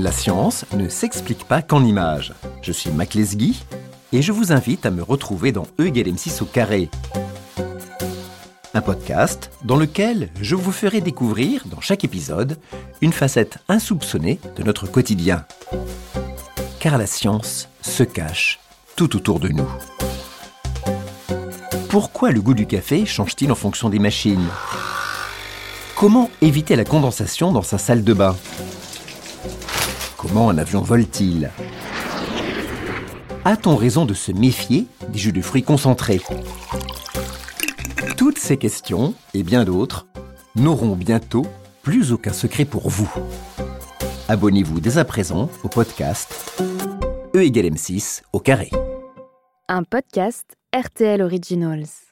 La science ne s'explique pas qu'en images. Je suis Mac Lesguy et je vous invite à me retrouver dans E égale M6 au carré. Un podcast dans lequel je vous ferai découvrir, dans chaque épisode, une facette insoupçonnée de notre quotidien. Car la science se cache tout autour de nous. Pourquoi le goût du café change-t-il en fonction des machines? Comment éviter la condensation dans sa salle de bain? Comment un avion vole-t-il A-t-on raison de se méfier des jus de fruits concentrés Toutes ces questions, et bien d'autres, n'auront bientôt plus aucun secret pour vous. Abonnez-vous dès à présent au podcast E égale M6 au carré. Un podcast RTL Originals.